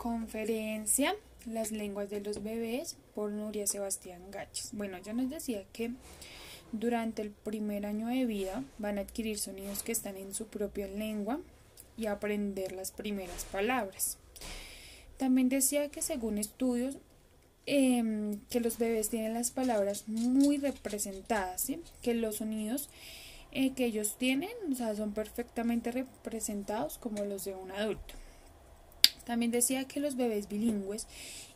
Conferencia Las lenguas de los bebés por Nuria Sebastián Gachos. Bueno, ya nos decía que durante el primer año de vida van a adquirir sonidos que están en su propia lengua y aprender las primeras palabras. También decía que según estudios em, que los bebés tienen las palabras muy representadas, que los sonidos eh, que ellos tienen o sea, son perfectamente representados como los de un adulto. También decía que los bebés bilingües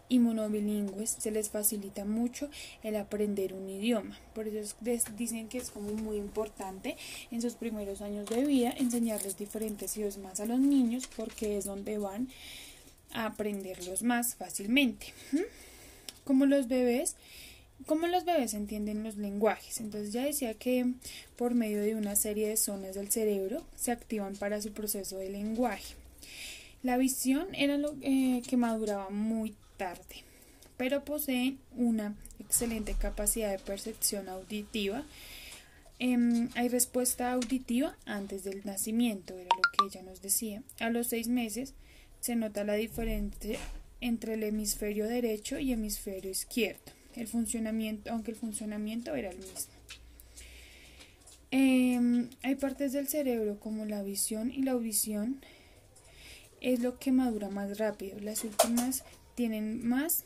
y monobilingües se les facilita mucho el aprender un idioma. Por eso dicen que es como muy importante en sus primeros años de vida enseñarles diferentes idiomas a los niños porque es donde van a aprenderlos más fácilmente. Como los bebés ¿Cómo los bebés entienden los lenguajes? Entonces ya decía que por medio de una serie de zonas del cerebro se activan para su proceso de lenguaje. La visión era lo eh, que maduraba muy tarde, pero poseen una excelente capacidad de percepción auditiva. Em, hay respuesta auditiva antes del nacimiento, era lo que ella nos decía. A los seis meses se nota la diferencia entre el hemisferio derecho y hemisferio izquierdo el funcionamiento, aunque el funcionamiento era el mismo. Em, hay partes del cerebro como la visión y la audición es lo que madura más rápido. Las últimas tienen más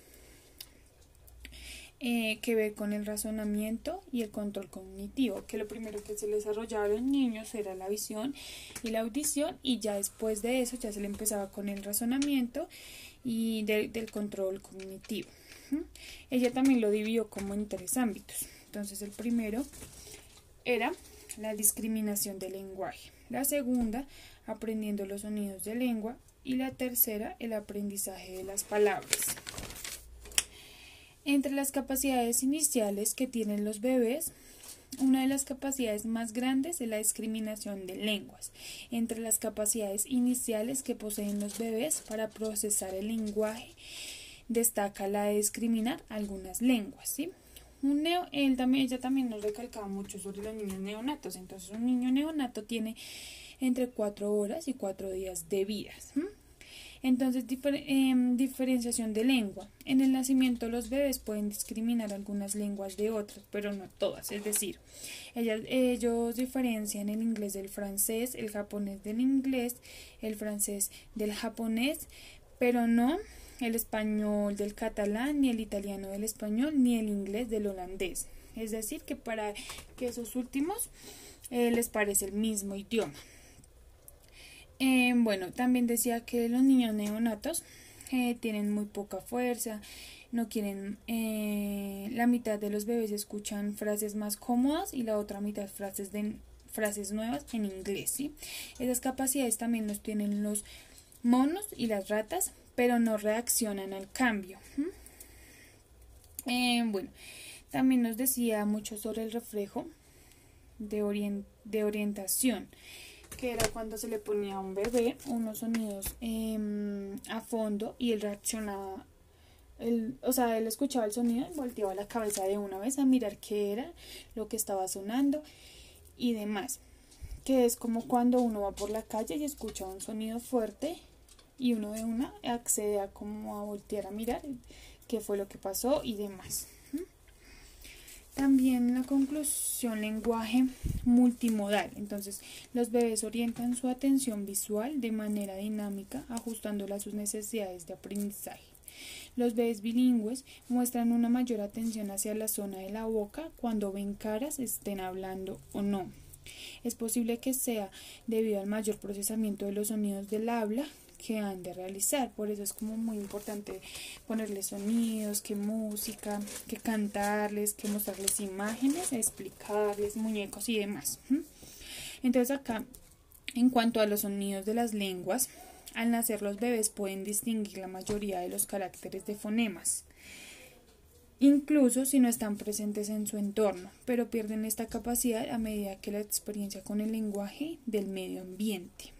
eh, que ver con el razonamiento y el control cognitivo, que lo primero que se les desarrollaba a los niños era la visión y la audición y ya después de eso ya se le empezaba con el razonamiento y del control cognitivo. Ella también lo dividió como en tres ámbitos. Entonces el primero era la discriminación del lenguaje. La segunda, aprendiendo los sonidos de lengua. Y la tercera, el aprendizaje de las palabras. Entre las capacidades iniciales que tienen los bebés, una de las capacidades más grandes es la discriminación de lenguas. Entre las capacidades iniciales que poseen los bebés para procesar el lenguaje destaca la de discriminar algunas lenguas, ¿sí? Un neo, ella también nos recalcaba mucho sobre los niños neonatos. Entonces, un niño neonato tiene entre cuatro horas y cuatro días de vida. Entonces, em, diferenciación de lengua. En el nacimiento los bebés pueden discriminar algunas lenguas de otras, pero no todas. Es decir, ellos diferencian el inglés del francés, el japonés del inglés, el francés del japonés, pero no el español del catalán, ni el italiano del español, ni el inglés del holandés. Es decir, que para que esos últimos eh, les parece el mismo idioma. Eh, bueno, también decía que los niños neonatos eh, tienen muy poca fuerza, no quieren, la mitad de los bebés escuchan frases más cómodas y la otra mitad frases de frases nuevas en inglés, ¿sí? Esas capacidades también los tienen los monos y las ratas, pero no reaccionan al cambio. Eh, bueno, también nos decía mucho sobre el reflejo de, de orientación, que era cuando se le ponía a un bebé unos sonidos em, a fondo y él reaccionaba. o sea, él escuchaba el sonido y volteaba la cabeza de una vez a mirar qué era lo que estaba sonando y demás. Que es como cuando uno va por la calle y escucha un sonido fuerte y uno de una accede a como a voltear a mirar qué fue lo que pasó y demás. También la conclusión lenguaje multimodal. Entonces, los bebés orientan su atención visual de manera dinámica, ajustándola a sus necesidades de aprendizaje. Los bebés bilingües muestran una mayor atención hacia la zona de la boca cuando ven caras, estén hablando o no. Es posible que sea debido al mayor procesamiento de los sonidos del habla que han de realizar. Por eso es como muy importante ponerles sonidos, que música, que cantarles, que mostrarles imágenes, explicarles muñecos y demás. Entonces acá, en cuanto a los sonidos de las lenguas, al nacer los bebés pueden distinguir la mayoría de los caracteres de fonemas incluso si no están presentes en su entorno, pero pierden esta capacidad a medida que la experiencia con el lenguaje del medio ambiente.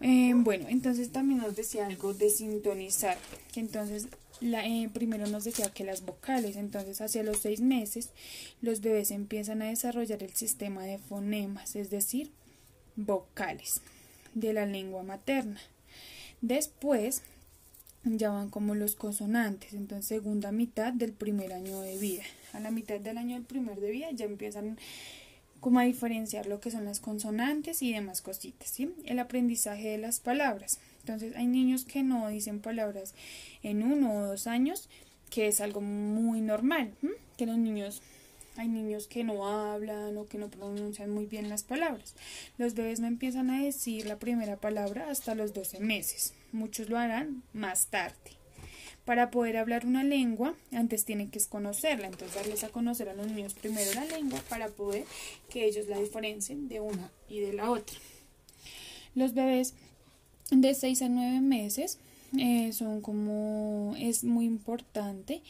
Eh, bueno, entonces también nos decía algo de sintonizar, entonces la, eh, primero nos decía que las vocales, entonces hacia los seis meses los bebés empiezan a desarrollar el sistema de fonemas, es decir, vocales de la lengua materna. Después ya van como los consonantes, entonces segunda mitad del primer año de vida. A la mitad del año del primer de vida ya empiezan como a diferenciar lo que son las consonantes y demás cositas, ¿sí? El aprendizaje de las palabras. Entonces hay niños que no dicen palabras en uno o dos años, que es algo muy normal, que los niños hay niños que no hablan o que no pronuncian muy bien las palabras. Los bebés no empiezan a decir la primera palabra hasta los 12 meses. Muchos lo harán más tarde. Para poder hablar una lengua, antes tienen que conocerla, entonces darles a conocer a los niños primero la lengua para poder que ellos la diferencien de una y de la otra. Los bebés de 6 a 9 meses eh, son como es muy importante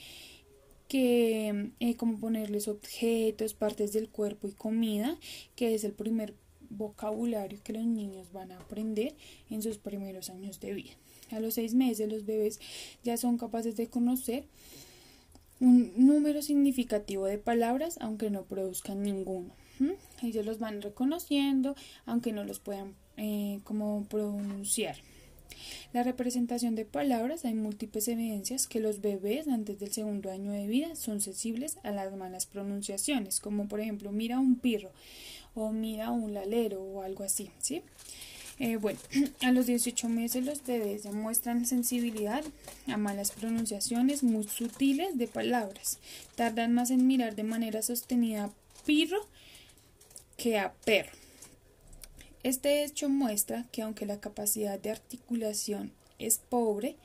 que eh, como ponerles objetos, partes del cuerpo y comida, que es el primer vocabulario que los niños van a aprender en sus primeros años de vida. A los seis meses los bebés ya son capaces de conocer un número significativo de palabras aunque no produzcan ninguno. Ellos los van reconociendo aunque no los puedan eh, como pronunciar. La representación de palabras hay múltiples evidencias que los bebés antes del segundo año de vida son sensibles a las malas pronunciaciones, como por ejemplo mira un pirro o mira un lalero o algo así, ¿sí? Eh, bueno, a los 18 meses los bebés demuestran sensibilidad a malas pronunciaciones muy sutiles de palabras. Tardan más en mirar de manera sostenida pirro que a perro. Este hecho muestra que aunque la capacidad de articulación es pobre,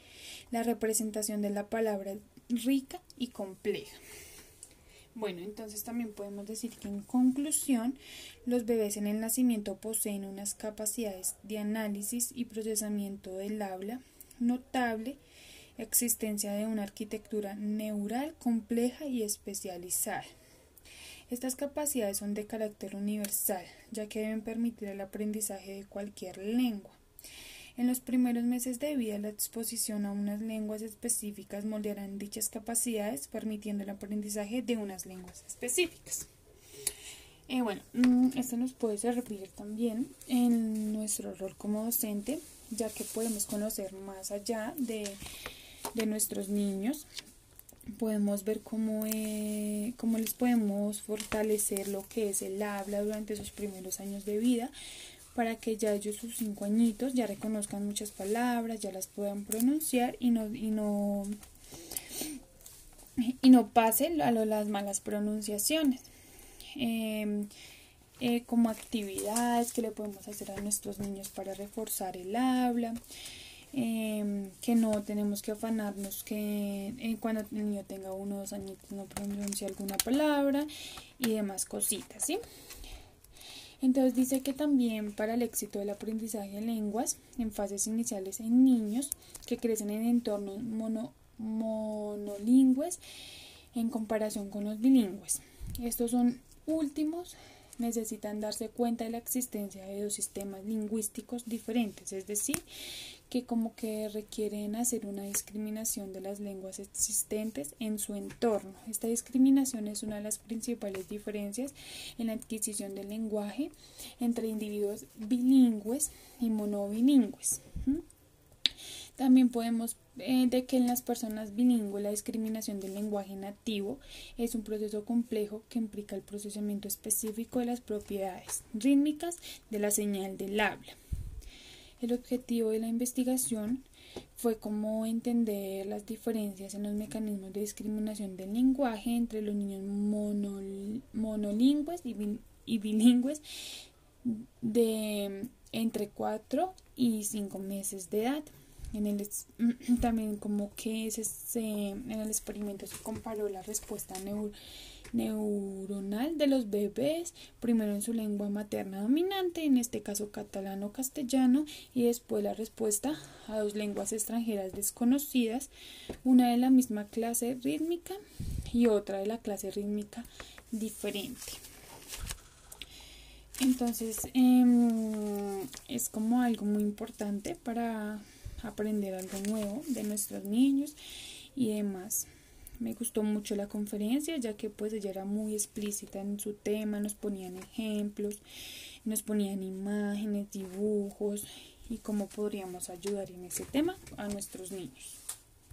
la representación de la palabra es rica y compleja. Bueno, entonces también podemos decir que en conclusión, los bebés en el nacimiento poseen unas capacidades de análisis y procesamiento del habla notable, existencia de una arquitectura neural compleja y especializada. Estas capacidades son de carácter universal, ya que deben permitir el aprendizaje de cualquier lengua. En los primeros meses de vida, la exposición a unas lenguas específicas moldearán dichas capacidades, permitiendo el aprendizaje de unas lenguas específicas. Eh, bueno, mm, esto nos puede servir también en nuestro rol como docente, ya que podemos conocer más allá de, de nuestros niños, podemos ver cómo, eh, cómo les podemos fortalecer lo que es el habla durante sus primeros años de vida para que ya ellos sus cinco añitos ya reconozcan muchas palabras, ya las puedan pronunciar y no, y no, y no pase a las malas pronunciaciones. Em, eh, como actividades que le podemos hacer a nuestros niños para reforzar el habla. Em, que no tenemos que afanarnos que eh, cuando el niño tenga uno o dos añitos no pronuncie alguna palabra y demás cositas, ¿sí? Entonces dice que también para el éxito del aprendizaje de lenguas en fases iniciales en niños que crecen en entornos mono, monolingües en comparación con los bilingües. Estos son últimos necesitan darse cuenta de la existencia de dos sistemas lingüísticos diferentes, es decir, que como que requieren hacer una discriminación de las lenguas existentes en su entorno. Esta discriminación es una de las principales diferencias en la adquisición del lenguaje entre individuos bilingües y monobilingües. También podemos eh, de que en las personas bilingües la discriminación del lenguaje nativo es un proceso complejo que implica el procesamiento específico de las propiedades rítmicas de la señal del habla. El objetivo de la investigación fue cómo entender las diferencias en los mecanismos de discriminación del lenguaje entre los niños monolingües y, bilingües de entre 4 y 5 meses de edad. En el, también como que se, en el experimento se comparó la respuesta neuro neuronal de los bebés, primero en su lengua materna dominante, en este caso catalano castellano, y después la respuesta a dos lenguas extranjeras desconocidas, una de la misma clase rítmica y otra de la clase rítmica diferente. Entonces em, es como algo muy importante para aprender algo nuevo de nuestros niños y demás. Me gustó mucho la conferencia ya que pues ella era muy explícita en su tema, nos ponían ejemplos, nos ponían imágenes, dibujos y cómo podríamos ayudar en ese tema a nuestros niños.